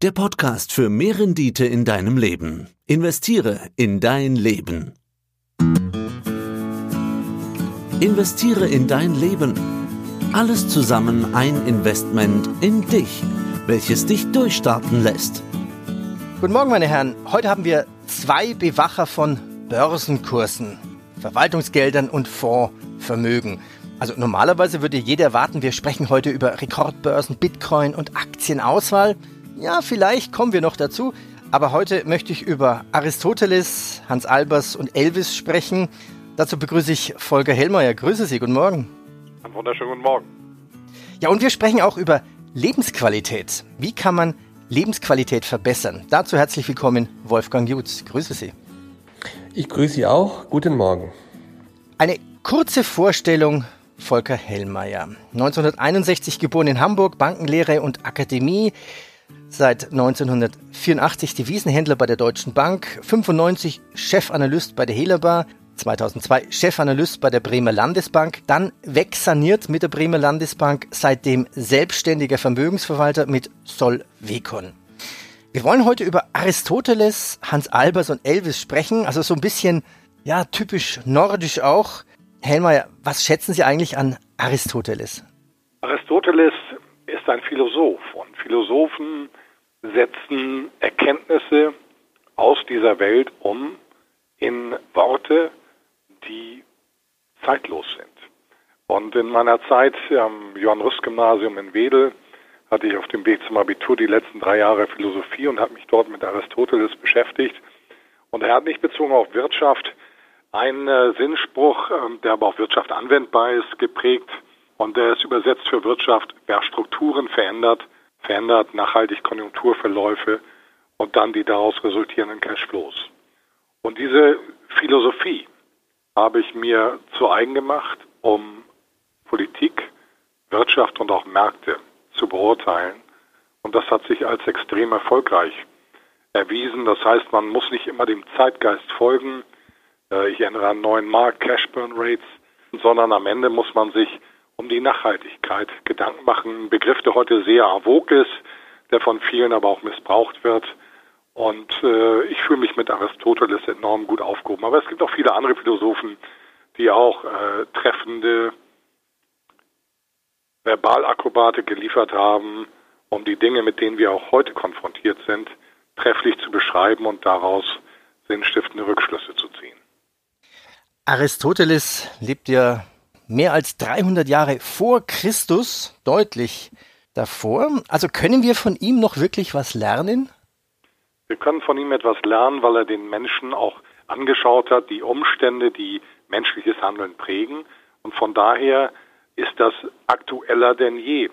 Der Podcast für mehr Rendite in deinem Leben. Investiere in dein Leben. Investiere in dein Leben. Alles zusammen ein Investment in dich, welches dich durchstarten lässt. Guten Morgen, meine Herren. Heute haben wir zwei Bewacher von Börsenkursen, Verwaltungsgeldern und Fondsvermögen. Also normalerweise würde jeder erwarten, wir sprechen heute über Rekordbörsen, Bitcoin und Aktienauswahl. Ja, vielleicht kommen wir noch dazu. Aber heute möchte ich über Aristoteles, Hans Albers und Elvis sprechen. Dazu begrüße ich Volker Hellmeier. Grüße Sie, guten Morgen. Einen wunderschönen guten Morgen. Ja, und wir sprechen auch über Lebensqualität. Wie kann man Lebensqualität verbessern? Dazu herzlich willkommen, Wolfgang Jutz. Grüße Sie. Ich grüße Sie auch. Guten Morgen. Eine kurze Vorstellung Volker Hellmeier. 1961 geboren in Hamburg, Bankenlehre und Akademie. Seit 1984 Devisenhändler bei der Deutschen Bank, 95 Chefanalyst bei der Helabar, 2002 Chefanalyst bei der Bremer Landesbank, dann wegsaniert mit der Bremer Landesbank, seitdem selbstständiger Vermögensverwalter mit Solvecon. Wir wollen heute über Aristoteles, Hans Albers und Elvis sprechen, also so ein bisschen, ja, typisch nordisch auch. Hellmeier, was schätzen Sie eigentlich an Aristoteles? Aristoteles ist ein Philosoph und Philosophen setzen Erkenntnisse aus dieser Welt um in Worte, die zeitlos sind. Und in meiner Zeit am Johann Rüst Gymnasium in Wedel hatte ich auf dem Weg zum Abitur die letzten drei Jahre Philosophie und habe mich dort mit Aristoteles beschäftigt. Und er hat mich bezogen auf Wirtschaft einen äh, Sinnspruch, äh, der aber auf Wirtschaft anwendbar ist, geprägt. Und der ist übersetzt für Wirtschaft, wer Strukturen verändert, verändert nachhaltig Konjunkturverläufe und dann die daraus resultierenden Cashflows. Und diese Philosophie habe ich mir zu eigen gemacht, um Politik, Wirtschaft und auch Märkte zu beurteilen. Und das hat sich als extrem erfolgreich erwiesen. Das heißt, man muss nicht immer dem Zeitgeist folgen. Äh, ich erinnere an neuen Markt, Cash Burn Rates, sondern am Ende muss man sich um die Nachhaltigkeit Gedanken machen. Ein Begriff, der heute sehr avog ist, der von vielen aber auch missbraucht wird. Und äh, ich fühle mich mit Aristoteles enorm gut aufgehoben. Aber es gibt auch viele andere Philosophen, die auch äh, treffende Verbalakrobate geliefert haben, um die Dinge, mit denen wir auch heute konfrontiert sind, trefflich zu beschreiben und daraus sinnstiftende Rückschlüsse zu ziehen. Aristoteles lebt ja mehr als 300 Jahre vor Christus, deutlich davor. Also können wir von ihm noch wirklich was lernen? Wir können von ihm etwas lernen, weil er den Menschen auch angeschaut hat, die Umstände, die menschliches Handeln prägen. Und von daher ist das aktueller denn je.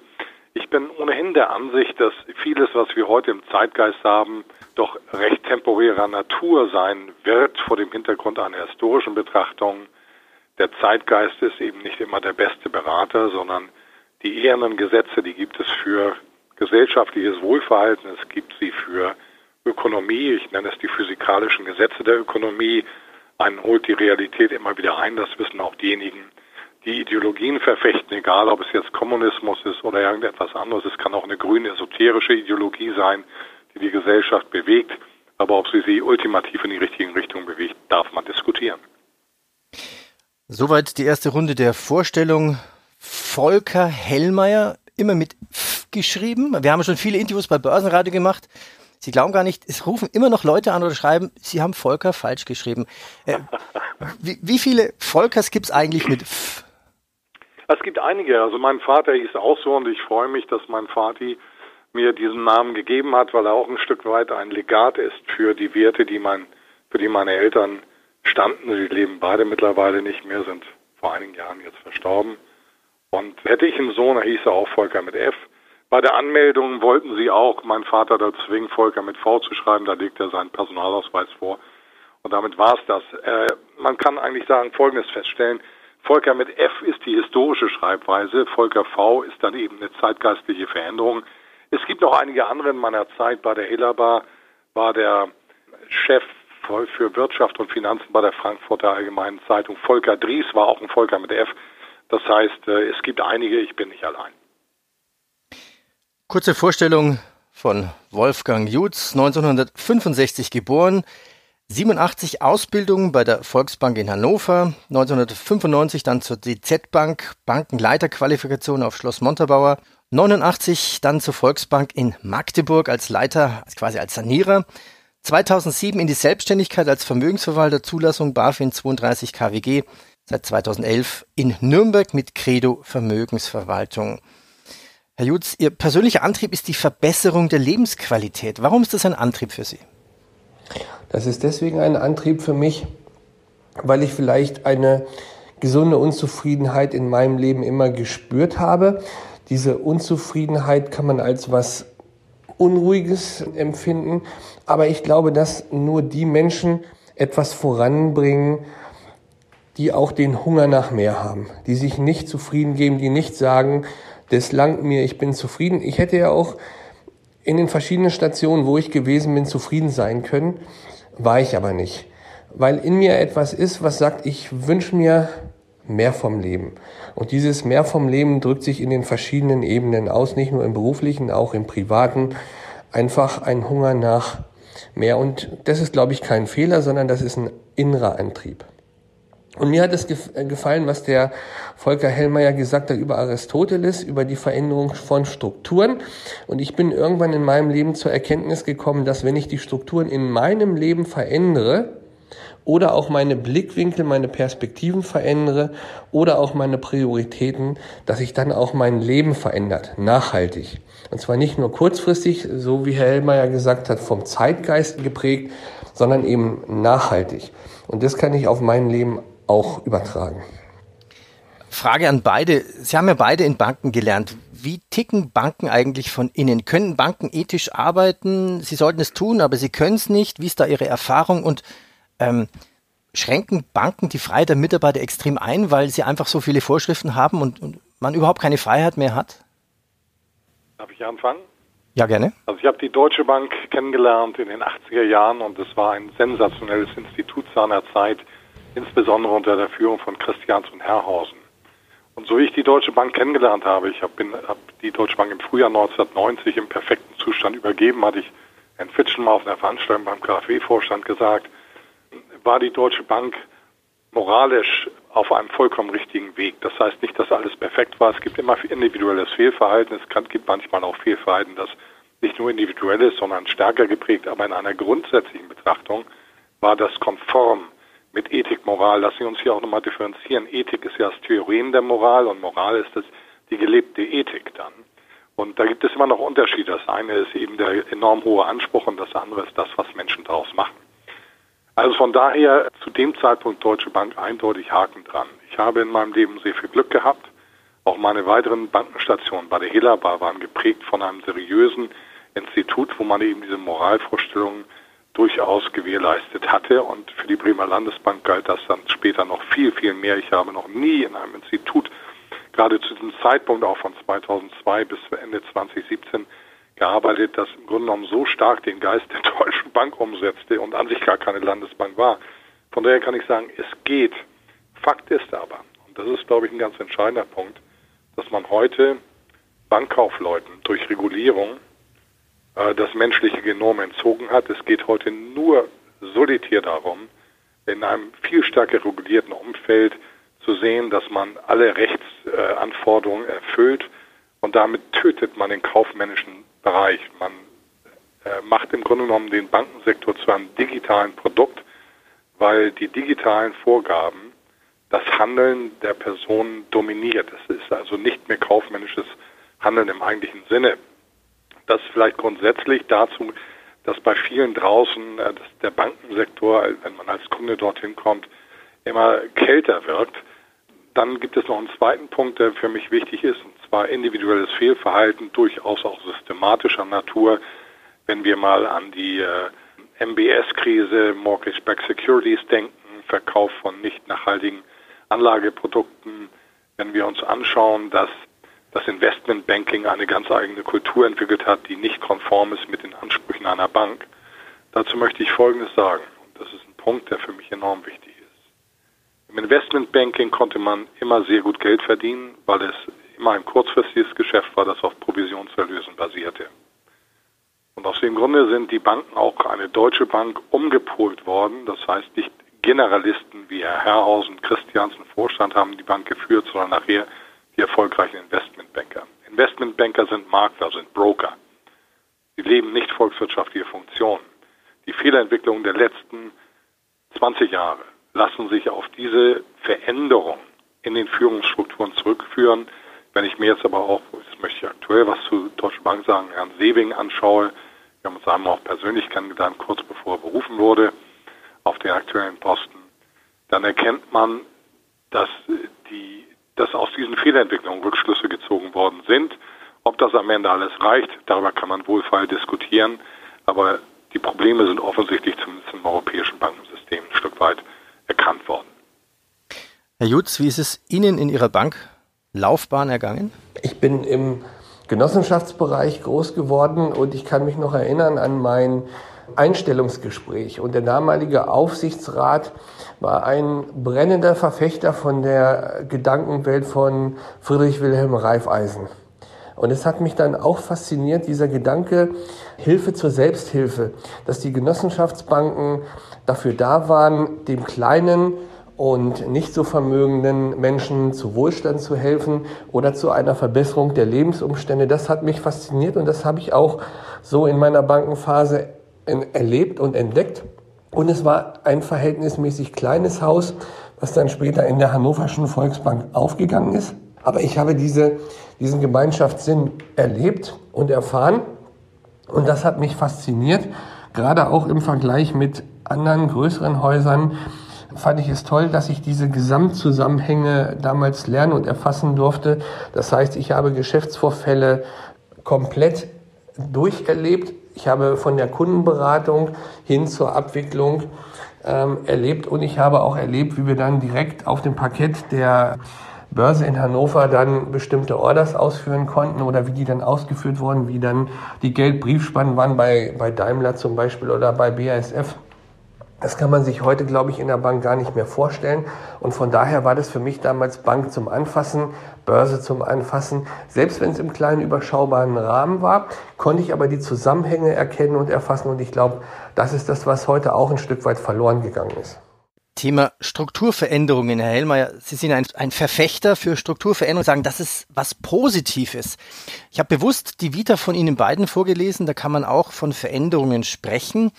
Ich bin ohnehin der Ansicht, dass vieles, was wir heute im Zeitgeist haben, doch recht temporärer Natur sein wird vor dem Hintergrund einer historischen Betrachtung der Zeitgeist ist eben nicht immer der beste Berater, sondern die ehernen Gesetze, die gibt es für gesellschaftliches Wohlverhalten, es gibt sie für Ökonomie, ich nenne es die physikalischen Gesetze der Ökonomie. Einen holt die Realität immer wieder ein, das wissen auch diejenigen, die Ideologien verfechten, egal ob es jetzt Kommunismus ist oder irgendetwas anderes. Es kann auch eine grüne esoterische Ideologie sein, die die Gesellschaft bewegt. Aber ob sie sie ultimativ in die richtige Richtung bewegt, darf man diskutieren. Soweit die erste Runde der Vorstellung. Volker Hellmeier, immer mit F geschrieben. Wir haben schon viele Interviews bei Börsenradio gemacht. Sie glauben gar nicht, es rufen immer noch Leute an oder schreiben, Sie haben Volker falsch geschrieben. Äh, wie, wie, viele Volkers gibt es eigentlich mit F? Es gibt einige. Also mein Vater hieß auch so und ich freue mich, dass mein Vati mir diesen Namen gegeben hat, weil er auch ein Stück weit ein Legat ist für die Werte, die mein, für die meine Eltern standen. Sie leben beide mittlerweile nicht mehr, sind vor einigen Jahren jetzt verstorben. Und hätte ich einen Sohn, hieß er auch Volker mit F. Bei der Anmeldung wollten sie auch meinen Vater dazu zwingen, Volker mit V zu schreiben. Da legt er seinen Personalausweis vor. Und damit war es das. Äh, man kann eigentlich sagen, Folgendes feststellen. Volker mit F ist die historische Schreibweise. Volker V ist dann eben eine zeitgeistliche Veränderung. Es gibt noch einige andere in meiner Zeit. Bei der Helabar war der Chef für Wirtschaft und Finanzen bei der Frankfurter Allgemeinen Zeitung. Volker Dries war auch ein Volker mit F. Das heißt, äh, es gibt einige, ich bin nicht allein. Kurze Vorstellung, von Wolfgang Jutz, 1965 geboren, 87 Ausbildung bei der Volksbank in Hannover, 1995 dann zur DZ Bank, Bankenleiterqualifikation auf Schloss Montabaur, 89 dann zur Volksbank in Magdeburg als Leiter, quasi als Sanierer, 2007 in die Selbstständigkeit als Vermögensverwalter, Zulassung BaFin 32 KWG, seit 2011 in Nürnberg mit Credo Vermögensverwaltung. Herr Jutz, Ihr persönlicher Antrieb ist die Verbesserung der Lebensqualität. Warum ist das ein Antrieb für Sie? Das ist deswegen ein Antrieb für mich, weil ich vielleicht eine gesunde Unzufriedenheit in meinem Leben immer gespürt habe. Diese Unzufriedenheit kann man als was Unruhiges empfinden, aber ich glaube, dass nur die Menschen etwas voranbringen, die auch den Hunger nach mehr haben, die sich nicht zufrieden geben, die nicht sagen, das langt mir, ich bin zufrieden. Ich hätte ja auch in den verschiedenen Stationen, wo ich gewesen bin, zufrieden sein können, war ich aber nicht. Weil in mir etwas ist, was sagt, ich wünsche mir mehr vom Leben. Und dieses mehr vom Leben drückt sich in den verschiedenen Ebenen aus, nicht nur im beruflichen, auch im privaten. Einfach ein Hunger nach mehr. Und das ist, glaube ich, kein Fehler, sondern das ist ein innerer Antrieb. Und mir hat es äh, gefallen, was der Volker Hellmeier gesagt hat über Aristoteles, über die Veränderung von Strukturen. Und ich bin irgendwann in meinem Leben zur Erkenntnis gekommen, dass wenn ich die Strukturen in meinem Leben verändere, oder auch meine Blickwinkel, meine Perspektiven verändere oder auch meine Prioritäten, dass sich dann auch mein Leben verändert, nachhaltig. Und zwar nicht nur kurzfristig, so wie Herr Hellmeier gesagt hat, vom Zeitgeist geprägt, sondern eben nachhaltig. Und das kann ich auf mein Leben auch übertragen. Frage an beide. Sie haben ja beide in Banken gelernt. Wie ticken Banken eigentlich von innen? Können Banken ethisch arbeiten? Sie sollten es tun, aber sie können es nicht. Wie ist da Ihre Erfahrung? Und ähm, schränken Banken die Freiheit der Mitarbeiter extrem ein, weil sie einfach so viele Vorschriften haben und, und man überhaupt keine Freiheit mehr hat? Darf ich anfangen? Ja, gerne. Also ich habe die Deutsche Bank kennengelernt in den 80er Jahren und es war ein sensationelles Institut seiner Zeit insbesondere unter der Führung von Christians und Herrhausen. Und so wie ich die Deutsche Bank kennengelernt habe, ich habe hab die Deutsche Bank im Frühjahr 1990 im perfekten Zustand übergeben, hatte ich Herrn Fitschen mal auf einer Veranstaltung beim KfW-Vorstand gesagt, war die Deutsche Bank moralisch auf einem vollkommen richtigen Weg. Das heißt nicht, dass alles perfekt war. Es gibt immer individuelles Fehlverhalten. Es gibt manchmal auch Fehlverhalten, das nicht nur individuell ist, sondern stärker geprägt. Aber in einer grundsätzlichen Betrachtung war das konform mit Ethik, Moral. Lassen Sie uns hier auch nochmal differenzieren. Ethik ist ja das Theorem der Moral und Moral ist das die gelebte Ethik dann. Und da gibt es immer noch Unterschiede. Das eine ist eben der enorm hohe Anspruch und das andere ist das, was Menschen daraus machen. Also von daher zu dem Zeitpunkt Deutsche Bank eindeutig Haken dran. Ich habe in meinem Leben sehr viel Glück gehabt. Auch meine weiteren Bankenstationen bei der Helaba waren geprägt von einem seriösen Institut, wo man eben diese Moralvorstellungen durchaus gewährleistet hatte. Und für die Bremer Landesbank galt das dann später noch viel, viel mehr. Ich habe noch nie in einem Institut, gerade zu diesem Zeitpunkt auch von 2002 bis Ende 2017, gearbeitet, das im Grunde genommen so stark den Geist der Deutschen Bank umsetzte und an sich gar keine Landesbank war. Von daher kann ich sagen, es geht. Fakt ist aber, und das ist, glaube ich, ein ganz entscheidender Punkt, dass man heute Bankkaufleuten durch Regulierung äh, das menschliche Genom entzogen hat. Es geht heute nur solitär darum, in einem viel stärker regulierten Umfeld zu sehen, dass man alle Rechtsanforderungen erfüllt und damit tötet man den kaufmännischen Bereich. Man äh, macht im Grunde genommen den Bankensektor zu einem digitalen Produkt, weil die digitalen Vorgaben das Handeln der Person dominiert. Es ist also nicht mehr kaufmännisches Handeln im eigentlichen Sinne. Das vielleicht grundsätzlich dazu, dass bei vielen draußen äh, der Bankensektor, wenn man als Kunde dorthin kommt, immer kälter wirkt. Dann gibt es noch einen zweiten Punkt, der für mich wichtig ist, und zwar individuelles Fehlverhalten, durchaus auch systematischer Natur. Wenn wir mal an die äh, MBS-Krise, Mortgage-Backed Securities denken, Verkauf von nicht nachhaltigen Anlageprodukten, wenn wir uns anschauen, dass das Investmentbanking eine ganz eigene Kultur entwickelt hat, die nicht konform ist mit den Ansprüchen einer Bank. Dazu möchte ich Folgendes sagen. Und das ist ein Punkt, der für mich enorm wichtig ist. Im Investmentbanking konnte man immer sehr gut Geld verdienen, weil es immer ein kurzfristiges Geschäft war, das auf Provisionserlösen basierte. Und aus dem Grunde sind die Banken auch eine deutsche Bank umgepolt worden. Das heißt, nicht Generalisten wie Herr Herrhausen, Christiansen, Vorstand haben die Bank geführt, sondern nachher die erfolgreichen Investmentbanker. Investmentbanker sind Makler, sind Broker. Sie leben nicht volkswirtschaftliche Funktionen. Die Fehlerentwicklung der letzten 20 Jahre lassen sich auf diese Veränderung in den Führungsstrukturen zurückführen. Wenn ich mir jetzt aber auch, das möchte ich aktuell was zu Deutsche Bank sagen, Herrn Sewing anschaue, wir haben uns einmal auch persönlich kennengelernt, kurz bevor er berufen wurde, auf den aktuellen Posten, dann erkennt man, dass die, dass aus diesen Fehlentwicklungen Rückschlüsse gezogen worden sind. Ob das am Ende alles reicht, darüber kann man wohlfeil diskutieren. Aber die Probleme sind offensichtlich zumindest im europäischen Bankensystem ein Stück weit erkannt worden. Herr Jutz, wie ist es Ihnen in Ihrer Banklaufbahn ergangen? Ich bin im Genossenschaftsbereich groß geworden und ich kann mich noch erinnern an mein Einstellungsgespräch. Und der damalige Aufsichtsrat war ein brennender Verfechter von der Gedankenwelt von Friedrich Wilhelm Reifeisen. Und es hat mich dann auch fasziniert, dieser Gedanke Hilfe zur Selbsthilfe, dass die Genossenschaftsbanken dafür da waren, dem kleinen und nicht so vermögenden Menschen zu Wohlstand zu helfen oder zu einer Verbesserung der Lebensumstände. Das hat mich fasziniert und das habe ich auch so in meiner Bankenphase erlebt und entdeckt. Und es war ein verhältnismäßig kleines Haus, was dann später in der Hannoverschen Volksbank aufgegangen ist. Aber ich habe diese, diesen Gemeinschaftssinn erlebt und erfahren. Und das hat mich fasziniert, gerade auch im Vergleich mit anderen größeren Häusern fand ich es toll, dass ich diese Gesamtzusammenhänge damals lernen und erfassen durfte. Das heißt, ich habe Geschäftsvorfälle komplett durcherlebt. Ich habe von der Kundenberatung hin zur Abwicklung ähm, erlebt und ich habe auch erlebt, wie wir dann direkt auf dem Parkett der Börse in Hannover dann bestimmte Orders ausführen konnten oder wie die dann ausgeführt wurden, wie dann die Geldbriefspannen waren bei, bei Daimler zum Beispiel oder bei BASF. Das kann man sich heute, glaube ich, in der Bank gar nicht mehr vorstellen. Und von daher war das für mich damals Bank zum Anfassen, Börse zum Anfassen. Selbst wenn es im kleinen überschaubaren Rahmen war, konnte ich aber die Zusammenhänge erkennen und erfassen. Und ich glaube, das ist das, was heute auch ein Stück weit verloren gegangen ist. Thema Strukturveränderungen, Herr Hellmeier. Sie sind ein, ein Verfechter für Strukturveränderungen, sagen, das ist was Positives. Ich habe bewusst die Vita von Ihnen beiden vorgelesen, da kann man auch von Veränderungen sprechen.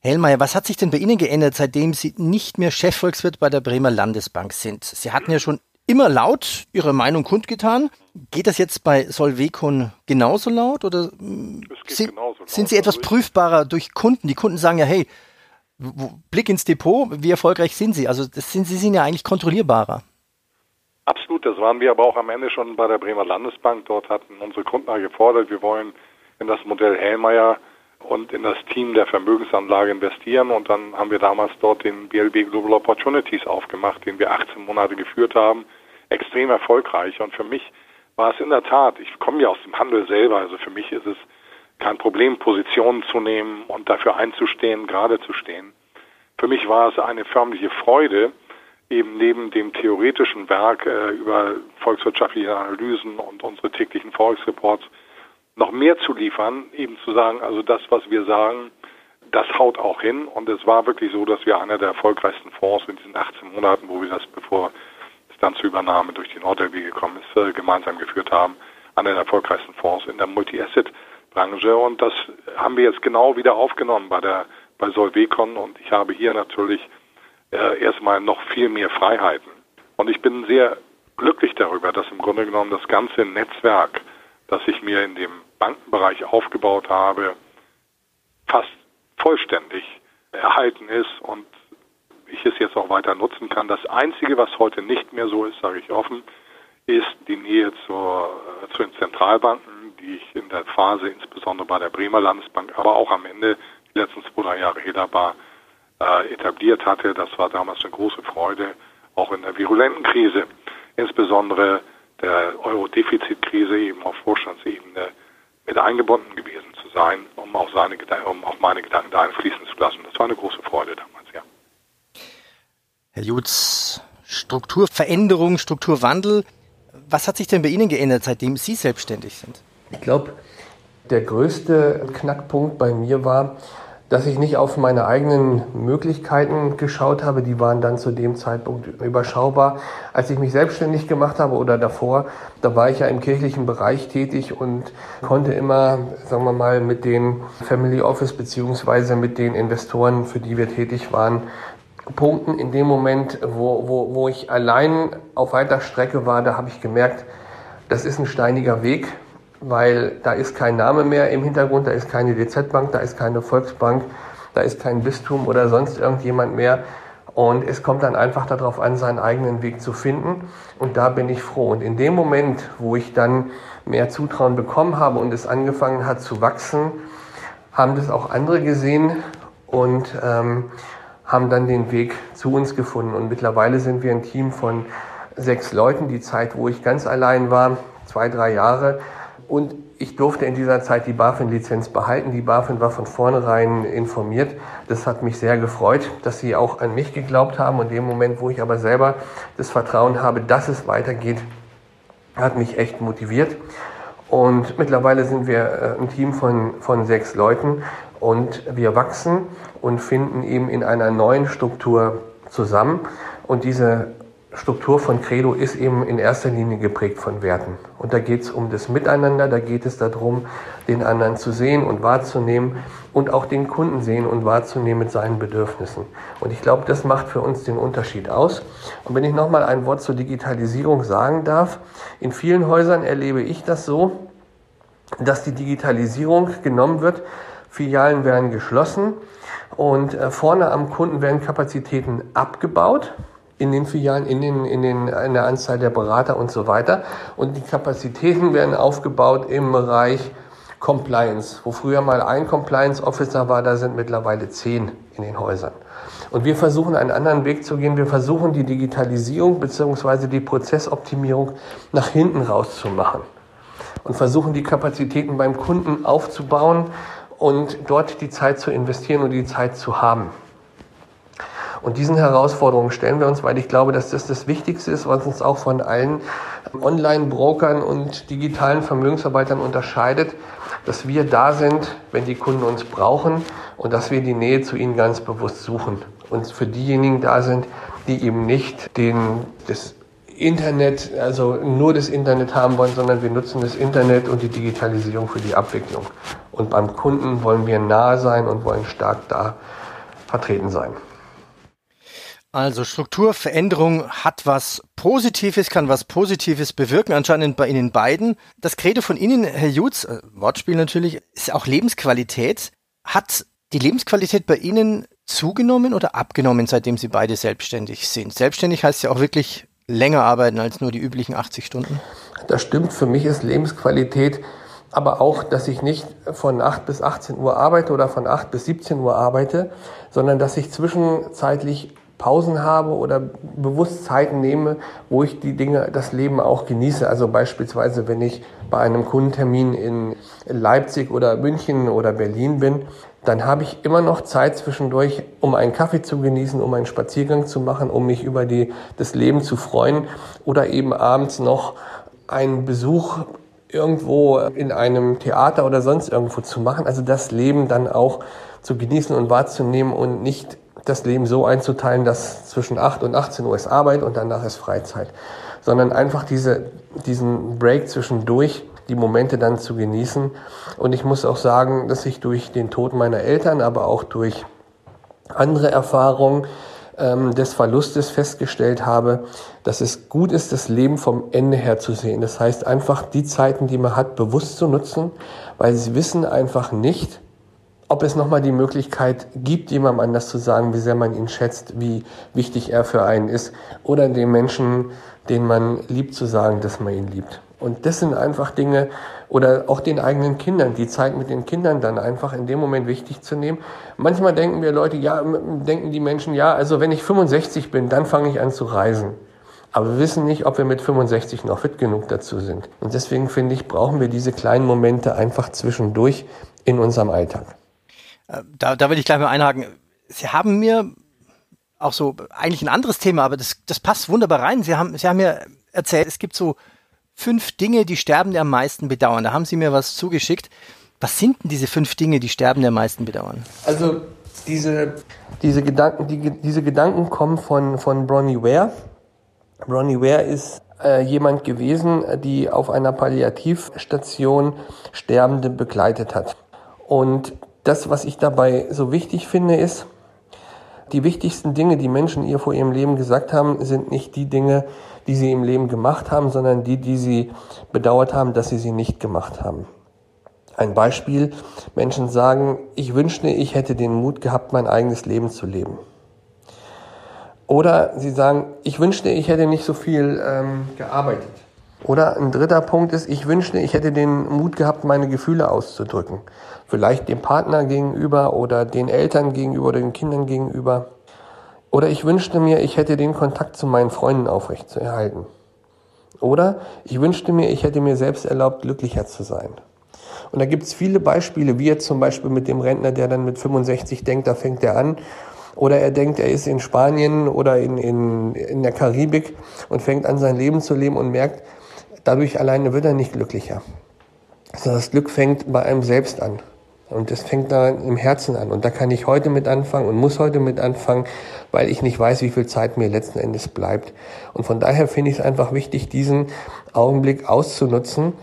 Hellmeier, was hat sich denn bei Ihnen geändert, seitdem Sie nicht mehr Chefvolkswirt bei der Bremer Landesbank sind? Sie hatten ja schon immer laut Ihre Meinung kundgetan. Geht das jetzt bei Solvecon genauso laut oder sind, genauso laut. sind Sie etwas also prüfbarer durch Kunden? Die Kunden sagen ja, hey, Blick ins Depot, wie erfolgreich sind Sie? Also sind, Sie sind ja eigentlich kontrollierbarer. Absolut, das waren wir aber auch am Ende schon bei der Bremer Landesbank. Dort hatten unsere Kunden gefordert, wir wollen in das Modell Hellmeier und in das Team der Vermögensanlage investieren. Und dann haben wir damals dort den BLB Global Opportunities aufgemacht, den wir 18 Monate geführt haben. Extrem erfolgreich. Und für mich war es in der Tat, ich komme ja aus dem Handel selber, also für mich ist es kein Problem, Positionen zu nehmen und dafür einzustehen, gerade zu stehen. Für mich war es eine förmliche Freude, eben neben dem theoretischen Werk äh, über volkswirtschaftliche Analysen und unsere täglichen Volksreports noch mehr zu liefern, eben zu sagen, also das, was wir sagen, das haut auch hin. Und es war wirklich so, dass wir einer der erfolgreichsten Fonds in diesen 18 Monaten, wo wir das, bevor es dann zur Übernahme durch die Nordlb gekommen ist, äh, gemeinsam geführt haben, einer der erfolgreichsten Fonds in der Multi-Asset-Branche. Und das haben wir jetzt genau wieder aufgenommen bei der bei Solvecon. Und ich habe hier natürlich äh, erstmal noch viel mehr Freiheiten. Und ich bin sehr glücklich darüber, dass im Grunde genommen das ganze Netzwerk, das ich mir in dem Bankenbereich aufgebaut habe, fast vollständig erhalten ist und ich es jetzt auch weiter nutzen kann. Das Einzige, was heute nicht mehr so ist, sage ich offen, ist die Nähe zur, äh, zu den Zentralbanken, die ich in der Phase insbesondere bei der Bremer Landesbank, aber auch am Ende die letzten zwei, drei Jahre Helaba äh, etabliert hatte. Das war damals eine große Freude, auch in der virulenten Krise, insbesondere der Euro-Defizitkrise eben auf Vorstandsebene mit eingebunden gewesen zu sein, um auch, seine, um auch meine Gedanken da einfließen zu lassen. Das war eine große Freude damals, ja. Herr Jutz, Strukturveränderung, Strukturwandel. Was hat sich denn bei Ihnen geändert, seitdem Sie selbstständig sind? Ich glaube, Der größte Knackpunkt bei mir war, dass ich nicht auf meine eigenen Möglichkeiten geschaut habe. Die waren dann zu dem Zeitpunkt überschaubar. Als ich mich selbstständig gemacht habe oder davor, da war ich ja im kirchlichen Bereich tätig und konnte immer, sagen wir mal, mit den Family Office beziehungsweise mit den Investoren, für die wir tätig waren, punkten. In dem Moment, wo, wo, wo ich allein auf weiter Strecke war, da habe ich gemerkt, das ist ein steiniger Weg weil da ist kein Name mehr im Hintergrund, da ist keine DZ-Bank, da ist keine Volksbank, da ist kein Bistum oder sonst irgendjemand mehr. Und es kommt dann einfach darauf an, seinen eigenen Weg zu finden. Und da bin ich froh. Und in dem Moment, wo ich dann mehr Zutrauen bekommen habe und es angefangen hat zu wachsen, haben das auch andere gesehen und ähm, haben dann den Weg zu uns gefunden. Und mittlerweile sind wir ein Team von sechs Leuten. Die Zeit, wo ich ganz allein war, zwei, drei Jahre, und ich durfte in dieser Zeit die BaFin-Lizenz behalten. Die BaFin war von vornherein informiert. Das hat mich sehr gefreut, dass sie auch an mich geglaubt haben. Und in dem Moment, wo ich aber selber das Vertrauen habe, dass es weitergeht, hat mich echt motiviert. Und mittlerweile sind wir äh, ein Team von, von sechs Leuten und wir wachsen und finden eben in einer neuen Struktur zusammen. Und diese Struktur von Credo ist eben in erster Linie geprägt von Werten. Und da geht es um das Miteinander, da geht es darum, den anderen zu sehen und wahrzunehmen und auch den Kunden sehen und wahrzunehmen mit seinen Bedürfnissen. Und ich glaube, das macht für uns den Unterschied aus. Und wenn ich nochmal ein Wort zur Digitalisierung sagen darf, in vielen Häusern erlebe ich das so, dass die Digitalisierung genommen wird, Filialen werden geschlossen und äh, vorne am Kunden werden Kapazitäten abgebaut in den Filialen, in, den, in, den, in der Anzahl der Berater und so weiter. Und die Kapazitäten werden aufgebaut im Bereich Compliance. Wo früher mal ein Compliance Officer war, da sind mittlerweile zehn in den Häusern. Und wir versuchen einen anderen Weg zu gehen. Wir versuchen die Digitalisierung bzw. die Prozessoptimierung nach hinten rauszumachen und versuchen die Kapazitäten beim Kunden aufzubauen und dort die Zeit zu investieren und die Zeit zu haben. Und diesen Herausforderungen stellen wir uns, weil ich glaube, dass das das Wichtigste ist, was uns auch von allen Online-Brokern und digitalen Vermögensarbeitern unterscheidet, dass wir da sind, wenn die Kunden uns brauchen und dass wir die Nähe zu ihnen ganz bewusst suchen. Und für diejenigen da sind, die eben nicht den, das Internet, also nur das Internet haben wollen, sondern wir nutzen das Internet und die Digitalisierung für die Abwicklung. Und beim Kunden wollen wir nah sein und wollen stark da vertreten sein. Also Strukturveränderung hat was Positives, kann was Positives bewirken, anscheinend bei Ihnen beiden. Das Credo von Ihnen, Herr Jutz, äh, Wortspiel natürlich, ist auch Lebensqualität. Hat die Lebensqualität bei Ihnen zugenommen oder abgenommen, seitdem Sie beide selbstständig sind? Selbstständig heißt ja auch wirklich länger arbeiten als nur die üblichen 80 Stunden. Das stimmt. Für mich ist Lebensqualität aber auch, dass ich nicht von 8 bis 18 Uhr arbeite oder von 8 bis 17 Uhr arbeite, sondern dass ich zwischenzeitlich Pausen habe oder bewusst Zeiten nehme, wo ich die Dinge, das Leben auch genieße. Also beispielsweise, wenn ich bei einem Kundentermin in Leipzig oder München oder Berlin bin, dann habe ich immer noch Zeit zwischendurch, um einen Kaffee zu genießen, um einen Spaziergang zu machen, um mich über die, das Leben zu freuen oder eben abends noch einen Besuch irgendwo in einem Theater oder sonst irgendwo zu machen. Also das Leben dann auch zu genießen und wahrzunehmen und nicht das Leben so einzuteilen, dass zwischen 8 und 18 Uhr ist Arbeit und danach ist Freizeit, sondern einfach diese, diesen Break zwischendurch, die Momente dann zu genießen. Und ich muss auch sagen, dass ich durch den Tod meiner Eltern, aber auch durch andere Erfahrungen ähm, des Verlustes festgestellt habe, dass es gut ist, das Leben vom Ende her zu sehen. Das heißt einfach die Zeiten, die man hat, bewusst zu nutzen, weil sie wissen einfach nicht, ob es nochmal die Möglichkeit gibt, jemandem anders zu sagen, wie sehr man ihn schätzt, wie wichtig er für einen ist, oder dem Menschen, den man liebt, zu sagen, dass man ihn liebt. Und das sind einfach Dinge, oder auch den eigenen Kindern, die Zeit mit den Kindern dann einfach in dem Moment wichtig zu nehmen. Manchmal denken wir Leute, ja, denken die Menschen, ja, also wenn ich 65 bin, dann fange ich an zu reisen. Aber wir wissen nicht, ob wir mit 65 noch fit genug dazu sind. Und deswegen finde ich, brauchen wir diese kleinen Momente einfach zwischendurch in unserem Alltag. Da, da will ich gleich mal einhaken. Sie haben mir auch so eigentlich ein anderes Thema, aber das, das passt wunderbar rein. Sie haben, Sie haben mir erzählt, es gibt so fünf Dinge, die Sterbende am meisten bedauern. Da haben Sie mir was zugeschickt. Was sind denn diese fünf Dinge, die Sterbende am meisten bedauern? Also diese, diese, Gedanken, die, diese Gedanken kommen von, von Bronnie Ware. Bronnie Ware ist äh, jemand gewesen, die auf einer Palliativstation Sterbende begleitet hat. Und das, was ich dabei so wichtig finde, ist, die wichtigsten Dinge, die Menschen ihr vor ihrem Leben gesagt haben, sind nicht die Dinge, die sie im Leben gemacht haben, sondern die, die sie bedauert haben, dass sie sie nicht gemacht haben. Ein Beispiel, Menschen sagen, ich wünschte, ich hätte den Mut gehabt, mein eigenes Leben zu leben. Oder sie sagen, ich wünschte, ich hätte nicht so viel ähm, gearbeitet. Oder ein dritter Punkt ist, ich wünschte, ich hätte den Mut gehabt, meine Gefühle auszudrücken. Vielleicht dem Partner gegenüber oder den Eltern gegenüber oder den Kindern gegenüber. Oder ich wünschte mir, ich hätte den Kontakt zu meinen Freunden aufrechtzuerhalten. Oder ich wünschte mir, ich hätte mir selbst erlaubt, glücklicher zu sein. Und da gibt es viele Beispiele, wie jetzt zum Beispiel mit dem Rentner, der dann mit 65 denkt, da fängt er an. Oder er denkt, er ist in Spanien oder in, in, in der Karibik und fängt an, sein Leben zu leben und merkt, dadurch alleine wird er nicht glücklicher. Also das Glück fängt bei einem selbst an. Und das fängt da im Herzen an. Und da kann ich heute mit anfangen und muss heute mit anfangen, weil ich nicht weiß, wie viel Zeit mir letzten Endes bleibt. Und von daher finde ich es einfach wichtig, diesen Augenblick auszunutzen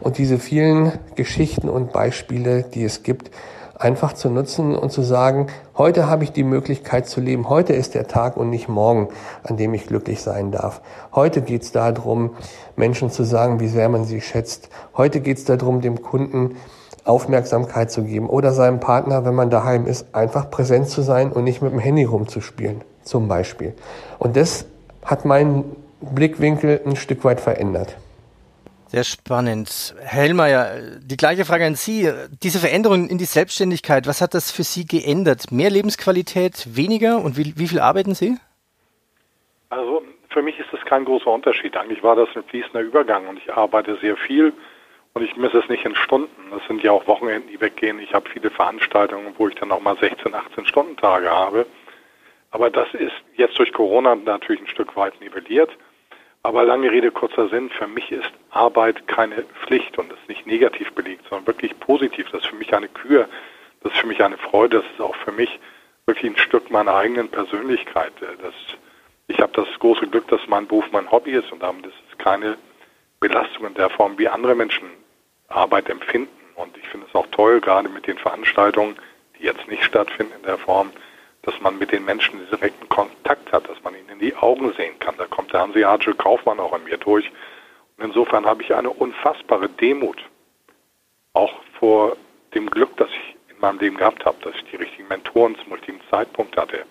und diese vielen Geschichten und Beispiele, die es gibt, einfach zu nutzen und zu sagen, heute habe ich die Möglichkeit zu leben, heute ist der Tag und nicht morgen, an dem ich glücklich sein darf. Heute geht es darum, Menschen zu sagen, wie sehr man sie schätzt. Heute geht es darum, dem Kunden Aufmerksamkeit zu geben oder seinem Partner, wenn man daheim ist, einfach präsent zu sein und nicht mit dem Handy rumzuspielen, zum Beispiel. Und das hat meinen Blickwinkel ein Stück weit verändert. Sehr spannend. Hellmeier, die gleiche Frage an Sie. Diese Veränderung in die Selbstständigkeit, was hat das für Sie geändert? Mehr Lebensqualität, weniger und wie, wie viel arbeiten Sie? Also für mich ist das kein großer Unterschied. Eigentlich war das ein fließender Übergang und ich arbeite sehr viel und ich misse es nicht in Stunden. Das sind ja auch Wochenenden, die weggehen. Ich habe viele Veranstaltungen, wo ich dann auch mal 16, 18 Stunden Tage habe. Aber das ist jetzt durch Corona natürlich ein Stück weit nivelliert. Aber lange Rede, kurzer Sinn, für mich ist Arbeit keine Pflicht und ist nicht negativ belegt, sondern wirklich positiv. Das ist für mich eine Kür, das ist für mich eine Freude, das ist auch für mich wirklich ein Stück meiner eigenen Persönlichkeit. Das, ich habe das große Glück, dass mein Beruf mein Hobby ist und damit ist es keine Belastung in der Form, wie andere Menschen Arbeit empfinden. Und ich finde es auch toll, gerade mit den Veranstaltungen, die jetzt nicht stattfinden in der Form, dass man mit den Menschen direkten Kontakt hat, dass man ihnen in die Augen sehen kann. Da kommt der hanseatische Kaufmann auch an mir durch. Und insofern habe ich eine unfassbare Demut, auch vor dem Glück, das ich in meinem Leben gehabt habe, dass ich die richtigen Mentoren zum richtigen Zeitpunkt hatte,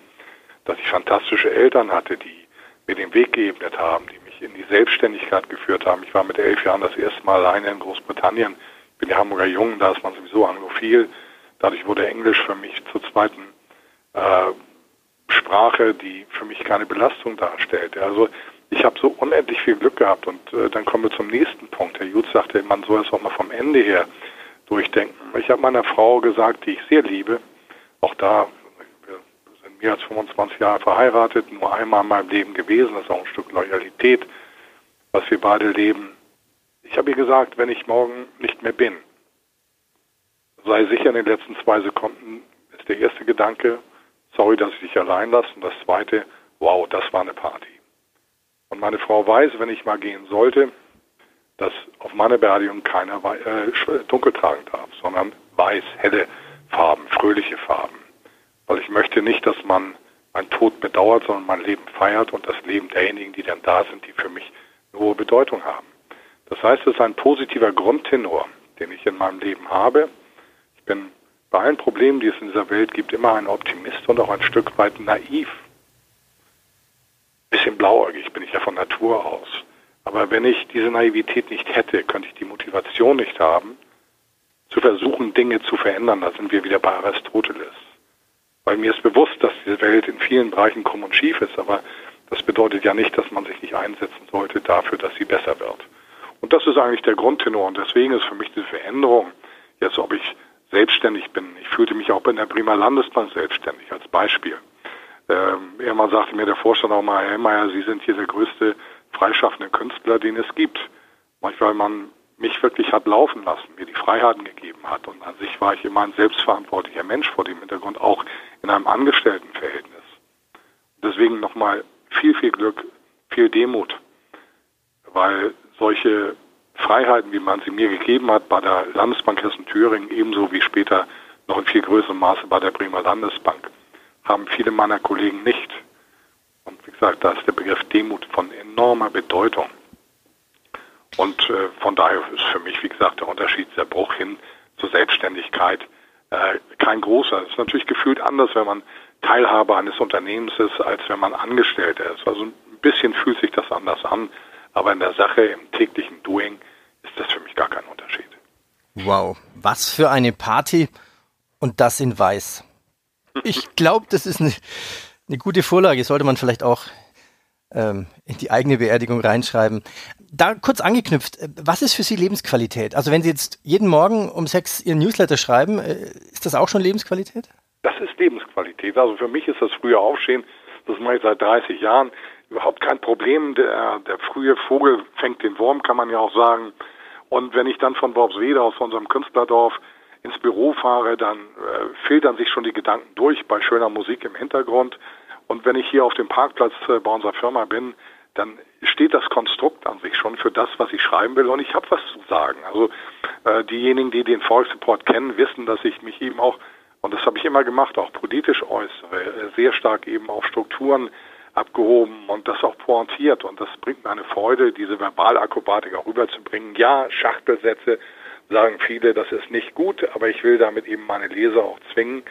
dass ich fantastische Eltern hatte, die mir den Weg geebnet haben, die mich in die Selbstständigkeit geführt haben. Ich war mit elf Jahren das erste Mal alleine in Großbritannien. Ich bin der Hamburger Jungen, da ist man sowieso anglophil. Dadurch wurde Englisch für mich zur zweiten Sprache, die für mich keine Belastung darstellt. Also ich habe so unendlich viel Glück gehabt und äh, dann kommen wir zum nächsten Punkt. Herr Jutz sagte, man soll es auch mal vom Ende her durchdenken. Ich habe meiner Frau gesagt, die ich sehr liebe, auch da, wir sind mehr als 25 Jahre verheiratet, nur einmal in meinem Leben gewesen, das ist auch ein Stück Loyalität, was wir beide leben. Ich habe ihr gesagt, wenn ich morgen nicht mehr bin, sei sicher in den letzten zwei Sekunden ist der erste Gedanke, sorry, dass ich dich allein lasse. Und das zweite, wow, das war eine Party. Und meine Frau weiß, wenn ich mal gehen sollte, dass auf meiner Beerdigung keiner äh, dunkel tragen darf, sondern weiß, helle Farben, fröhliche Farben. Weil ich möchte nicht, dass man mein Tod bedauert, sondern mein Leben feiert und das Leben derjenigen, die dann da sind, die für mich eine hohe Bedeutung haben. Das heißt, es ist ein positiver Grundtenor, den ich in meinem Leben habe. Ich bin bei allen Problemen, die es in dieser Welt gibt, immer ein Optimist und auch ein Stück weit naiv. Bisschen blauäugig bin ich ja von Natur aus. Aber wenn ich diese Naivität nicht hätte, könnte ich die Motivation nicht haben, zu versuchen, Dinge zu verändern. Da sind wir wieder bei Aristoteles. Weil mir ist bewusst, dass diese Welt in vielen Bereichen krumm und schief ist, aber das bedeutet ja nicht, dass man sich nicht einsetzen sollte dafür, dass sie besser wird. Und das ist eigentlich der Grundtenor. Und deswegen ist für mich diese Veränderung, jetzt ob ich selbstständig bin. Ich fühlte mich auch bei der Bremer Landesbank selbstständig, als Beispiel. Ähm, irgendwann sagte mir der Vorstand auch mal, Herr Mayer, Sie sind hier der größte freischaffende Künstler, den es gibt. Manchmal man mich wirklich hat laufen lassen, mir die Freiheiten gegeben hat. Und an sich war ich immer ein selbstverantwortlicher Mensch vor dem Hintergrund, auch in einem Angestelltenverhältnis. Deswegen nochmal viel, viel Glück, viel Demut, weil solche Freiheiten, wie man sie mir gegeben hat bei der Landesbank Hessen-Thüringen, ebenso wie später noch in viel größerem Maße bei der Bremer Landesbank, haben viele meiner Kollegen nicht. Und wie gesagt, da ist der Begriff Demut von enormer Bedeutung. Und äh, von daher ist für mich, wie gesagt, der Unterschied, der Bruch hin zur Selbstständigkeit äh, kein großer. Es ist natürlich gefühlt anders, wenn man Teilhaber eines Unternehmens ist, als wenn man Angestellter ist. Also ein bisschen fühlt sich das anders an, aber in der Sache, im täglichen Doing, ist das für mich gar kein Unterschied. Wow, was für eine Party und das in Weiß. Ich glaube, das ist eine, eine gute Vorlage, sollte man vielleicht auch ähm, in die eigene Beerdigung reinschreiben. Da kurz angeknüpft, äh, was ist für Sie Lebensqualität? Also wenn Sie jetzt jeden Morgen um sechs Ihren Newsletter schreiben, äh, ist das auch schon Lebensqualität? Das ist Lebensqualität. Also für mich ist das frühe Aufstehen, das mache ich seit 30 Jahren, überhaupt kein Problem. Der, der frühe Vogel fängt den Wurm, kann man ja auch sagen. Und wenn ich dann von Worpswede aus unserem Künstlerdorf ins Büro fahre, dann äh, filtern sich schon die Gedanken durch bei schöner Musik im Hintergrund. Und wenn ich hier auf dem Parkplatz äh, bei unserer Firma bin, dann steht das Konstrukt an sich schon für das, was ich schreiben will. Und ich habe was zu sagen. Also äh, diejenigen, die den Volksreport kennen, wissen, dass ich mich eben auch, und das habe ich immer gemacht, auch politisch äußere, äh, sehr stark eben auf Strukturen abgehoben und das auch pointiert. Und das bringt mir eine Freude, diese Verbalakrobatik auch rüberzubringen. Ja, Schachtelsätze sagen viele, das ist nicht gut, aber ich will damit eben meine Leser auch zwingen,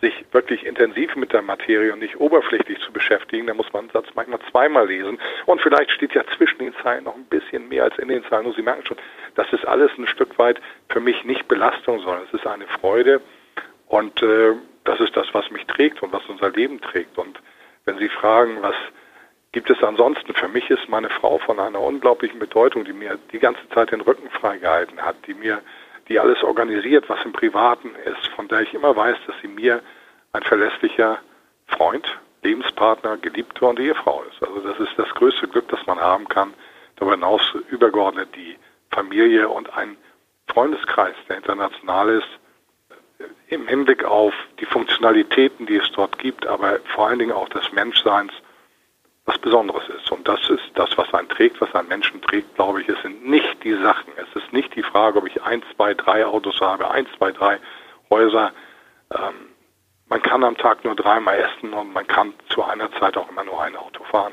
sich wirklich intensiv mit der Materie und nicht oberflächlich zu beschäftigen, da muss man einen Satz manchmal zweimal lesen. Und vielleicht steht ja zwischen den Zeilen noch ein bisschen mehr als in den Zeilen. Und Sie merken schon, das ist alles ein Stück weit für mich nicht Belastung, sondern es ist eine Freude. Und äh, das ist das, was mich trägt und was unser Leben trägt. Und wenn Sie fragen, was gibt es ansonsten, für mich ist meine Frau von einer unglaublichen Bedeutung, die mir die ganze Zeit den Rücken freigehalten hat, die mir die alles organisiert, was im Privaten ist, von der ich immer weiß, dass sie mir ein verlässlicher Freund, Lebenspartner, Geliebter und Ehefrau ist. Also das ist das größte Glück, das man haben kann. Darüber hinaus übergeordnet die Familie und ein Freundeskreis, der international ist, im Hinblick auf die Funktionalitäten, die es dort gibt, aber vor allen Dingen auch des Menschseins was Besonderes ist. Und das ist das, was einen trägt, was einen Menschen trägt, glaube ich. Es sind nicht die Sachen. Es ist nicht die Frage, ob ich ein, zwei, drei Autos habe, ein, zwei, drei Häuser. Ähm, man kann am Tag nur dreimal essen und man kann zu einer Zeit auch immer nur ein Auto fahren.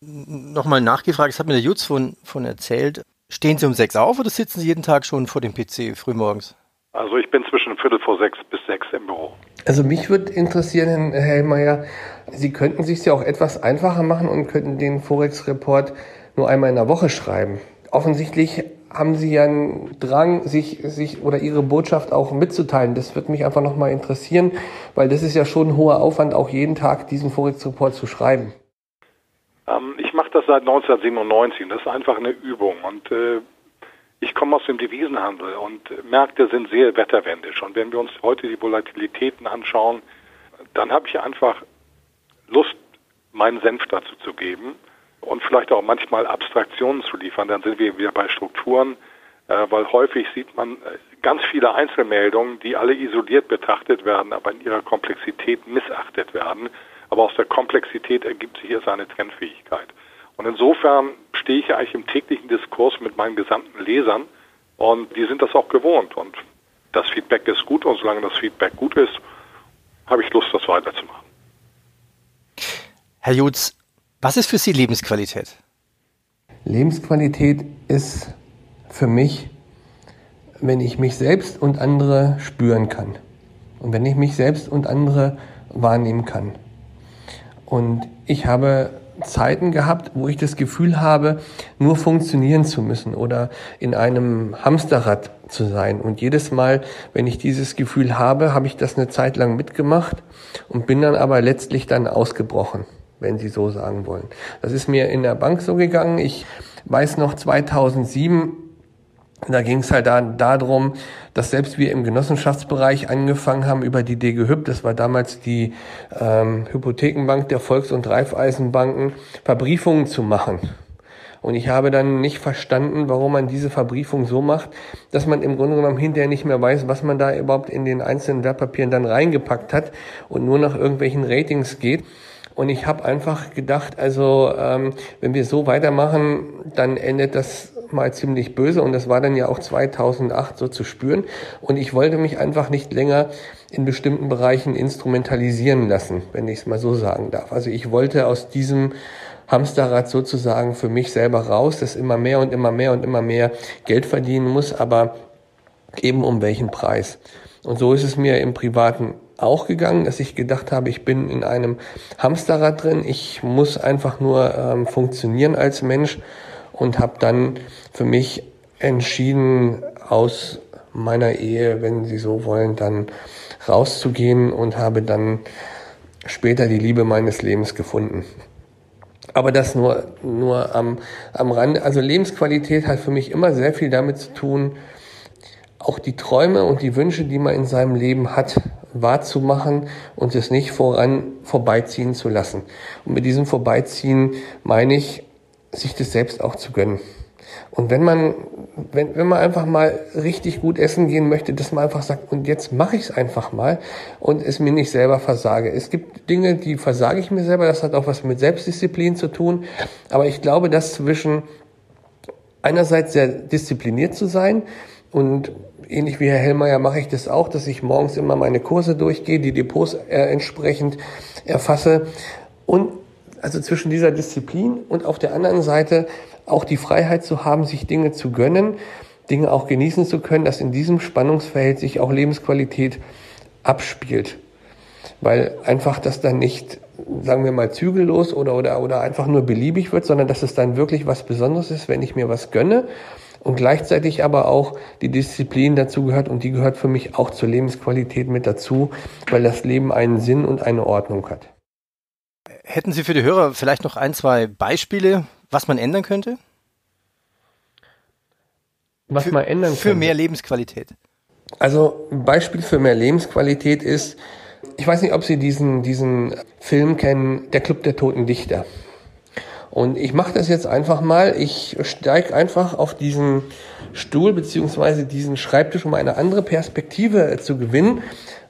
Nochmal nachgefragt, das hat mir der Jutz von, von erzählt. Stehen Sie um sechs auf oder sitzen Sie jeden Tag schon vor dem PC frühmorgens? Also ich bin zwischen Viertel vor sechs bis sechs im Büro. Also mich würde interessieren, Herr Hellmeier, Sie könnten sich ja auch etwas einfacher machen und könnten den Forex-Report nur einmal in der Woche schreiben. Offensichtlich haben Sie ja einen Drang, sich, sich oder Ihre Botschaft auch mitzuteilen. Das würde mich einfach nochmal interessieren, weil das ist ja schon ein hoher Aufwand, auch jeden Tag diesen Forex-Report zu schreiben. Ähm, ich mache das seit 1997. Das ist einfach eine Übung. Und äh, ich komme aus dem Devisenhandel und Märkte sind sehr wetterwendisch. Und wenn wir uns heute die Volatilitäten anschauen, dann habe ich einfach Lust, meinen Senf dazu zu geben und vielleicht auch manchmal Abstraktionen zu liefern. Dann sind wir wieder bei Strukturen, äh, weil häufig sieht man äh, ganz viele Einzelmeldungen, die alle isoliert betrachtet werden, aber in ihrer Komplexität missachtet werden. Aber aus der Komplexität ergibt sich jetzt eine Trendfähigkeit. Und insofern stehe ich ja eigentlich im täglichen Diskurs mit meinen gesamten Lesern und die sind das auch gewohnt. Und das Feedback ist gut und solange das Feedback gut ist, habe ich Lust, das weiterzumachen. Herr Jutz, was ist für Sie Lebensqualität? Lebensqualität ist für mich, wenn ich mich selbst und andere spüren kann. Und wenn ich mich selbst und andere wahrnehmen kann. Und ich habe Zeiten gehabt, wo ich das Gefühl habe, nur funktionieren zu müssen oder in einem Hamsterrad zu sein. Und jedes Mal, wenn ich dieses Gefühl habe, habe ich das eine Zeit lang mitgemacht und bin dann aber letztlich dann ausgebrochen, wenn Sie so sagen wollen. Das ist mir in der Bank so gegangen. Ich weiß noch 2007 da ging es halt da, darum, dass selbst wir im Genossenschaftsbereich angefangen haben über die DG Hüb, das war damals die ähm, Hypothekenbank der Volks- und Raiffeisenbanken, Verbriefungen zu machen. Und ich habe dann nicht verstanden, warum man diese Verbriefung so macht, dass man im Grunde genommen hinterher nicht mehr weiß, was man da überhaupt in den einzelnen Wertpapieren dann reingepackt hat und nur nach irgendwelchen Ratings geht. Und ich habe einfach gedacht, also ähm, wenn wir so weitermachen, dann endet das mal ziemlich böse. Und das war dann ja auch 2008 so zu spüren. Und ich wollte mich einfach nicht länger in bestimmten Bereichen instrumentalisieren lassen, wenn ich es mal so sagen darf. Also ich wollte aus diesem Hamsterrad sozusagen für mich selber raus, das immer mehr und immer mehr und immer mehr Geld verdienen muss, aber eben um welchen Preis. Und so ist es mir im Privaten auch gegangen, dass ich gedacht habe, ich bin in einem Hamsterrad drin, ich muss einfach nur ähm, funktionieren als Mensch und habe dann für mich entschieden, aus meiner Ehe, wenn Sie so wollen, dann rauszugehen und habe dann später die Liebe meines Lebens gefunden. Aber das nur, nur am, am Rande. Also Lebensqualität hat für mich immer sehr viel damit zu tun, auch die Träume und die Wünsche, die man in seinem Leben hat, wahrzumachen und es nicht voran vorbeiziehen zu lassen. Und mit diesem Vorbeiziehen meine ich, sich das selbst auch zu gönnen. Und wenn man, wenn, wenn man einfach mal richtig gut essen gehen möchte, dass man einfach sagt, und jetzt mache ich es einfach mal und es mir nicht selber versage. Es gibt Dinge, die versage ich mir selber, das hat auch was mit Selbstdisziplin zu tun. Aber ich glaube, dass zwischen einerseits sehr diszipliniert zu sein und ähnlich wie Herr Hellmeier mache ich das auch, dass ich morgens immer meine Kurse durchgehe, die Depots äh, entsprechend erfasse und also zwischen dieser Disziplin und auf der anderen Seite auch die Freiheit zu haben, sich Dinge zu gönnen, Dinge auch genießen zu können, dass in diesem Spannungsfeld sich auch Lebensqualität abspielt. Weil einfach das dann nicht, sagen wir mal, zügellos oder, oder, oder einfach nur beliebig wird, sondern dass es dann wirklich was Besonderes ist, wenn ich mir was gönne und gleichzeitig aber auch die Disziplin dazu gehört und die gehört für mich auch zur Lebensqualität mit dazu, weil das Leben einen Sinn und eine Ordnung hat. Hätten Sie für die Hörer vielleicht noch ein, zwei Beispiele, was man ändern könnte? Was für, man ändern könnte? Für mehr Lebensqualität. Also ein Beispiel für mehr Lebensqualität ist, ich weiß nicht, ob Sie diesen, diesen Film kennen, Der Club der Toten Dichter. Und ich mache das jetzt einfach mal. Ich steige einfach auf diesen Stuhl beziehungsweise diesen Schreibtisch, um eine andere Perspektive zu gewinnen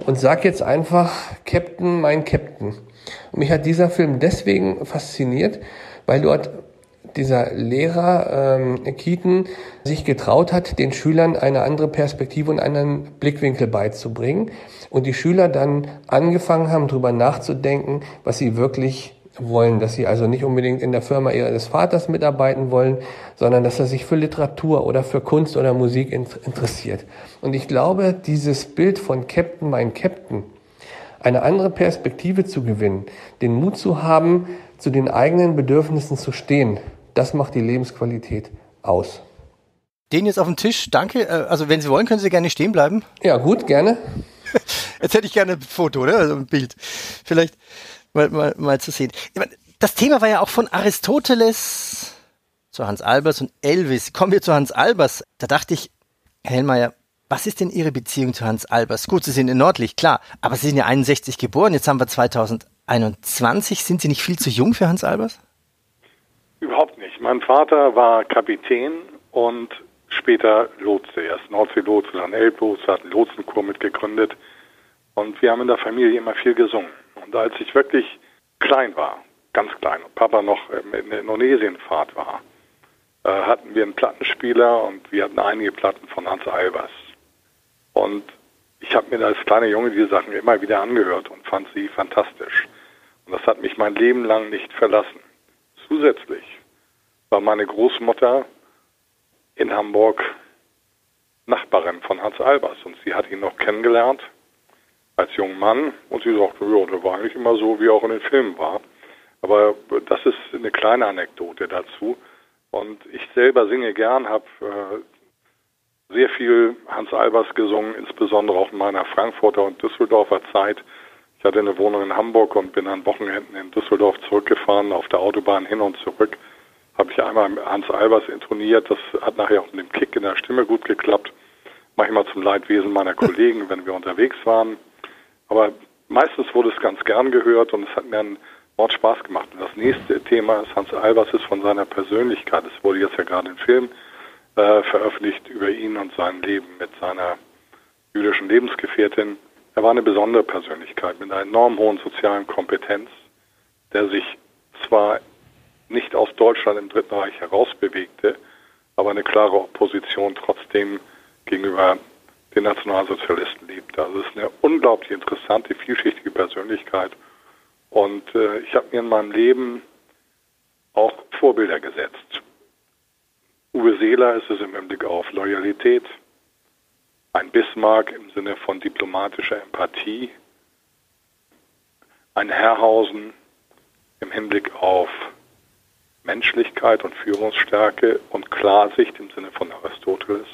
und sag jetzt einfach Captain, mein Captain. Und mich hat dieser Film deswegen fasziniert, weil dort dieser Lehrer ähm, Keaton sich getraut hat, den Schülern eine andere Perspektive und einen Blickwinkel beizubringen und die Schüler dann angefangen haben, darüber nachzudenken, was sie wirklich wollen, dass sie also nicht unbedingt in der Firma ihres Vaters mitarbeiten wollen, sondern dass er sich für Literatur oder für Kunst oder Musik interessiert. Und ich glaube, dieses Bild von Captain, mein Captain, eine andere Perspektive zu gewinnen, den Mut zu haben, zu den eigenen Bedürfnissen zu stehen, das macht die Lebensqualität aus. Den jetzt auf dem Tisch, danke. Äh, also wenn Sie wollen, können Sie gerne stehen bleiben. Ja, gut, gerne. Jetzt hätte ich gerne ein Foto, oder? Also ein Bild. Vielleicht mal, mal, mal zu sehen. Das Thema war ja auch von Aristoteles zu Hans Albers und Elvis. Kommen wir zu Hans Albers. Da dachte ich, Herr Hellmeier, was ist denn Ihre Beziehung zu Hans Albers? Gut, Sie sind in Nordlicht, klar, aber Sie sind ja 61 geboren, jetzt haben wir 2021. Sind Sie nicht viel zu jung für Hans Albers? Überhaupt nicht. Mein Vater war Kapitän und später Lotse. Erst Nordsee-Lotse, dann Elblotse, hat einen Lotsenchor mitgegründet. Und wir haben in der Familie immer viel gesungen. Und als ich wirklich klein war, ganz klein, und Papa noch in der Indonesienfahrt war, äh, hatten wir einen Plattenspieler und wir hatten einige Platten von Hans Albers. Und ich habe mir als kleiner Junge diese Sachen immer wieder angehört und fand sie fantastisch. Und das hat mich mein Leben lang nicht verlassen. Zusätzlich war meine Großmutter in Hamburg Nachbarin von Hans Albers und sie hat ihn noch kennengelernt als junger Mann und sie sagte, ja, der war eigentlich immer so, wie er auch in den Filmen war. Aber das ist eine kleine Anekdote dazu. Und ich selber singe gern, habe äh, sehr viel Hans Albers gesungen, insbesondere auch in meiner Frankfurter und Düsseldorfer Zeit. Ich hatte eine Wohnung in Hamburg und bin an Wochenenden in Düsseldorf zurückgefahren, auf der Autobahn hin und zurück. Habe ich einmal Hans Albers intoniert, das hat nachher auch mit dem Kick in der Stimme gut geklappt. Manchmal zum Leidwesen meiner Kollegen, wenn wir unterwegs waren. Aber meistens wurde es ganz gern gehört und es hat mir einen Sport Spaß gemacht. Und das nächste Thema ist Hans Albers ist von seiner Persönlichkeit. Es wurde jetzt ja gerade ein Film äh, veröffentlicht über ihn und sein Leben mit seiner jüdischen Lebensgefährtin. Er war eine besondere Persönlichkeit mit einer enorm hohen sozialen Kompetenz, der sich zwar nicht aus Deutschland im Dritten Reich herausbewegte, aber eine klare Opposition trotzdem gegenüber den Nationalsozialisten lebte. Also es ist eine unglaublich interessante, vielschichtige Persönlichkeit. Und äh, ich habe mir in meinem Leben auch Vorbilder gesetzt. Uwe Seeler ist es im Hinblick auf Loyalität, ein Bismarck im Sinne von diplomatischer Empathie, ein Herrhausen im Hinblick auf Menschlichkeit und Führungsstärke und Klarsicht im Sinne von Aristoteles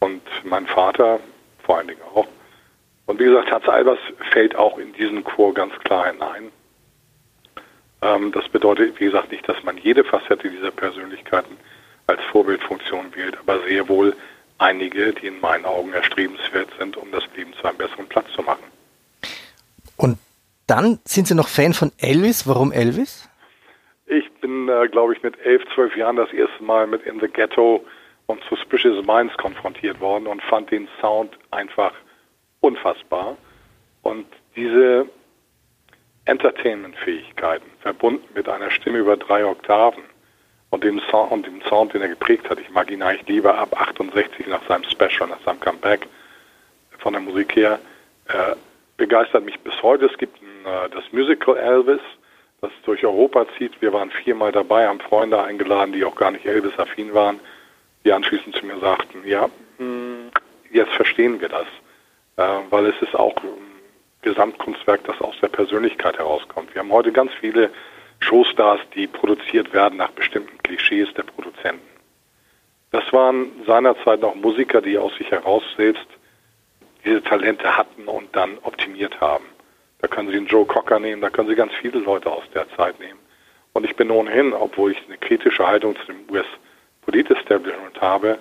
und mein Vater vor allen Dingen auch. Und wie gesagt, Hans Albers fällt auch in diesen Chor ganz klar hinein. Ähm, das bedeutet, wie gesagt, nicht, dass man jede Facette dieser Persönlichkeiten als Vorbildfunktion wählt, aber sehr wohl einige, die in meinen Augen erstrebenswert sind, um das Leben zu einem besseren Platz zu machen. Und dann sind Sie noch Fan von Elvis. Warum Elvis? Ich bin, äh, glaube ich, mit elf, zwölf Jahren das erste Mal mit In the Ghetto und Suspicious Minds konfrontiert worden und fand den Sound einfach unfassbar. Und diese Entertainment-Fähigkeiten, verbunden mit einer Stimme über drei Oktaven und dem, Sound, und dem Sound, den er geprägt hat, ich mag ihn eigentlich lieber ab 68 nach seinem Special, nach seinem Comeback von der Musik her, äh, begeistert mich bis heute. Es gibt ein, äh, das Musical Elvis, das durch Europa zieht. Wir waren viermal dabei, haben Freunde eingeladen, die auch gar nicht Elvis-affin waren, die anschließend zu mir sagten, ja, hm, jetzt verstehen wir das, äh, weil es ist auch ein Gesamtkunstwerk, das aus der Persönlichkeit herauskommt. Wir haben heute ganz viele Showstars, die produziert werden nach bestimmten Klischees der Produzenten. Das waren seinerzeit noch Musiker, die aus sich heraus selbst diese Talente hatten und dann optimiert haben. Da können Sie einen Joe Cocker nehmen, da können Sie ganz viele Leute aus der Zeit nehmen. Und ich bin ohnehin, obwohl ich eine kritische Haltung zu dem US-Polit-Establishment habe,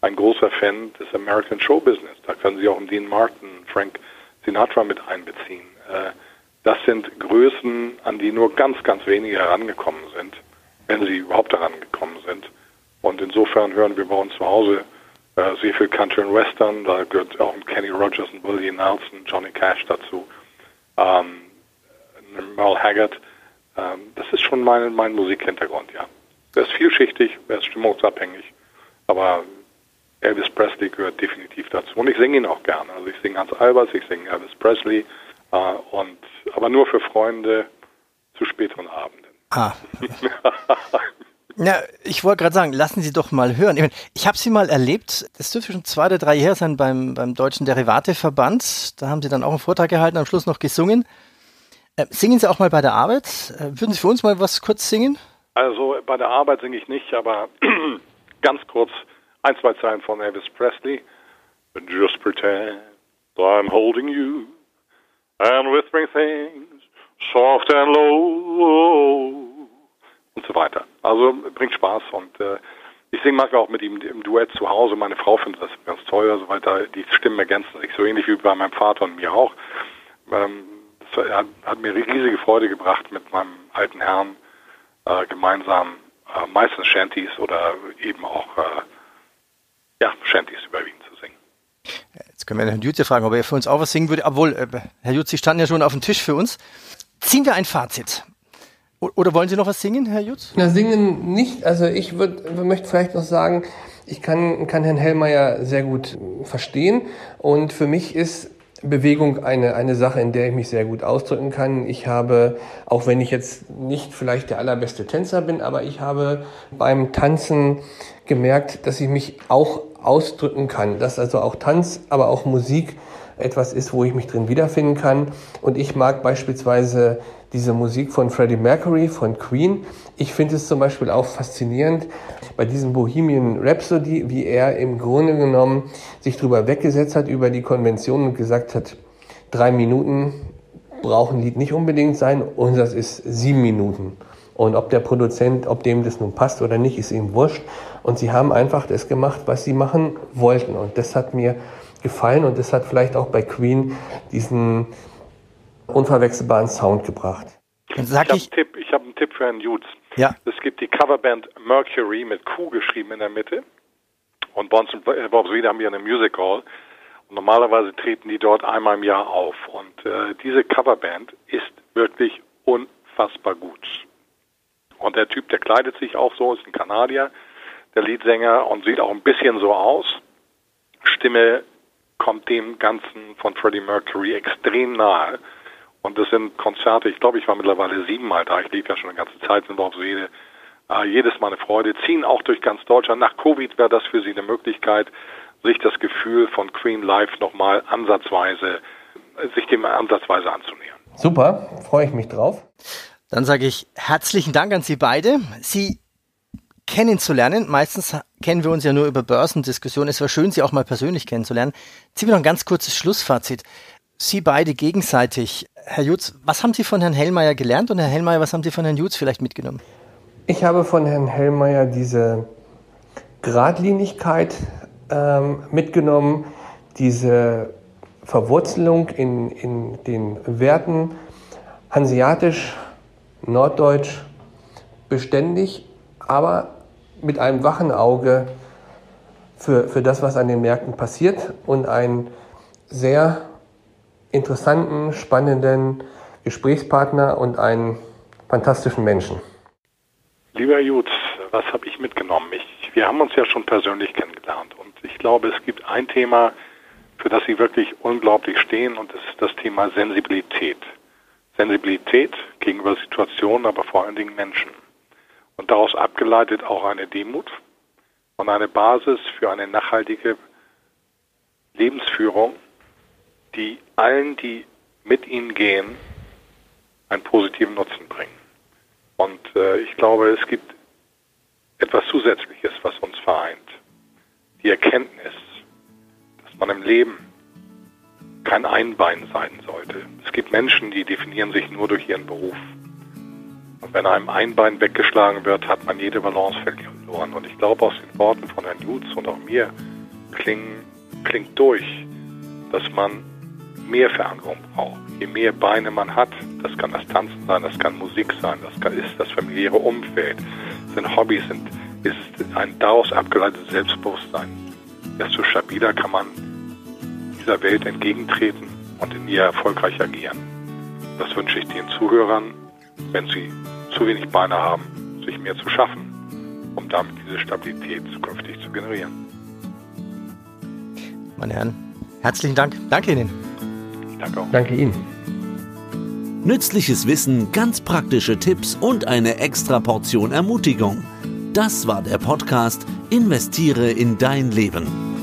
ein großer Fan des American Show Business. Da können Sie auch einen Dean Martin, Frank Sinatra mit einbeziehen. Das sind Größen, an die nur ganz, ganz wenige herangekommen sind, wenn sie überhaupt herangekommen sind. Und insofern hören wir bei uns zu Hause äh, sehr viel Country und Western, da gehört auch ein Kenny Rogers und Willie Nelson, Johnny Cash dazu, ähm, Merle Haggard. Ähm, das ist schon mein, mein Musikhintergrund, ja. Er ist vielschichtig, er ist stimmungsabhängig, aber Elvis Presley gehört definitiv dazu. Und ich singe ihn auch gerne. Also ich singe Hans Albers, ich singe Elvis Presley, äh, und, aber nur für Freunde zu späteren Abenden. Ah. Ja, ich wollte gerade sagen, lassen Sie doch mal hören. Ich, mein, ich habe Sie mal erlebt, das dürfte schon zwei oder drei Jahre sein beim, beim Deutschen Derivateverband. Da haben Sie dann auch einen Vortrag gehalten, am Schluss noch gesungen. Äh, singen Sie auch mal bei der Arbeit? Äh, würden Sie für uns mal was kurz singen? Also bei der Arbeit singe ich nicht, aber ganz kurz ein, zwei Zeilen von Elvis Presley. Just pretend I'm holding you and whispering things soft and low und so weiter. Also bringt Spaß und äh, ich singe manchmal auch mit ihm im Duett zu Hause. Meine Frau findet das ganz toll, also weil da die Stimmen ergänzen sich so ähnlich wie bei meinem Vater und mir auch. Ähm, das hat, hat, mir riesige Freude gebracht, mit meinem alten Herrn äh, gemeinsam äh, meistens Shanties oder eben auch äh, ja, Shanties überwiegend. Jetzt können wir Herrn Jutze fragen, ob er für uns auch was singen würde. Obwohl, äh, Herr Jutze, Sie standen ja schon auf dem Tisch für uns. Ziehen wir ein Fazit. Oder wollen Sie noch was singen, Herr Jutz? Na, singen nicht. Also ich würd, möchte vielleicht noch sagen, ich kann, kann Herrn Hellmeier sehr gut verstehen. Und für mich ist Bewegung eine, eine Sache, in der ich mich sehr gut ausdrücken kann. Ich habe, auch wenn ich jetzt nicht vielleicht der allerbeste Tänzer bin, aber ich habe beim Tanzen gemerkt, dass ich mich auch ausdrücken kann. Dass also auch Tanz, aber auch Musik etwas ist, wo ich mich drin wiederfinden kann. Und ich mag beispielsweise diese Musik von Freddie Mercury, von Queen. Ich finde es zum Beispiel auch faszinierend bei diesem Bohemian Rhapsody, wie er im Grunde genommen sich darüber weggesetzt hat, über die Konvention und gesagt hat, drei Minuten braucht ein Lied nicht unbedingt sein, unseres ist sieben Minuten. Und ob der Produzent, ob dem das nun passt oder nicht, ist ihm wurscht. Und sie haben einfach das gemacht, was sie machen wollten. Und das hat mir gefallen und das hat vielleicht auch bei Queen diesen unverwechselbaren Sound gebracht. Sag ich habe einen, hab einen, Tipp für Herrn Jutz. Ja. Es gibt die Coverband Mercury mit Q geschrieben in der Mitte. Und bei uns in Bob's haben wir eine Music Hall. Und normalerweise treten die dort einmal im Jahr auf. Und äh, diese Coverband ist wirklich unfassbar gut. Und der Typ, der kleidet sich auch so, ist ein Kanadier, der Leadsänger und sieht auch ein bisschen so aus. Stimme kommt dem Ganzen von Freddie Mercury extrem nahe. Und das sind Konzerte, ich glaube, ich war mittlerweile siebenmal da. Ich lief ja schon eine ganze Zeit in Worpswede. Äh, jedes Mal eine Freude. Ziehen auch durch ganz Deutschland. Nach Covid wäre das für sie eine Möglichkeit, sich das Gefühl von Queen Life nochmal ansatzweise, sich dem ansatzweise anzunähern. Super, freue ich mich drauf. Dann sage ich herzlichen Dank an Sie beide. Sie kennenzulernen. Meistens kennen wir uns ja nur über Börsendiskussionen. Es war schön, Sie auch mal persönlich kennenzulernen. Ziehen wir noch ein ganz kurzes Schlussfazit. Sie beide gegenseitig. Herr Jutz, was haben Sie von Herrn Hellmeier gelernt und Herr Hellmeier, was haben Sie von Herrn Jutz vielleicht mitgenommen? Ich habe von Herrn Hellmeier diese Gradlinigkeit ähm, mitgenommen, diese Verwurzelung in, in den Werten, hanseatisch, norddeutsch, beständig, aber mit einem wachen Auge für, für das, was an den Märkten passiert und einen sehr interessanten, spannenden Gesprächspartner und einen fantastischen Menschen. Lieber Jutz, was habe ich mitgenommen? Ich, wir haben uns ja schon persönlich kennengelernt und ich glaube, es gibt ein Thema, für das Sie wirklich unglaublich stehen und das ist das Thema Sensibilität. Sensibilität gegenüber Situationen, aber vor allen Dingen Menschen. Und daraus abgeleitet auch eine Demut und eine Basis für eine nachhaltige Lebensführung, die allen, die mit ihnen gehen, einen positiven Nutzen bringen. Und äh, ich glaube, es gibt etwas Zusätzliches, was uns vereint. Die Erkenntnis, dass man im Leben kein Einbein sein sollte. Es gibt Menschen, die definieren sich nur durch ihren Beruf. Und wenn einem ein Bein weggeschlagen wird, hat man jede Balance verloren. Und ich glaube, aus den Worten von Herrn Jutz und auch mir klingen, klingt durch, dass man mehr Verankerung braucht. Je mehr Beine man hat, das kann das Tanzen sein, das kann Musik sein, das kann, ist das familiäre Umfeld, sind Hobbys, sind, ist ein daraus abgeleitetes Selbstbewusstsein. Desto stabiler kann man dieser Welt entgegentreten und in ihr erfolgreich agieren. Das wünsche ich den Zuhörern, wenn sie zu wenig Beine haben, sich mehr zu schaffen, um damit diese Stabilität zukünftig zu generieren. Meine Herren, herzlichen Dank. Danke Ihnen. Danke auch. Danke Ihnen. Nützliches Wissen, ganz praktische Tipps und eine extra Portion Ermutigung. Das war der Podcast Investiere in dein Leben.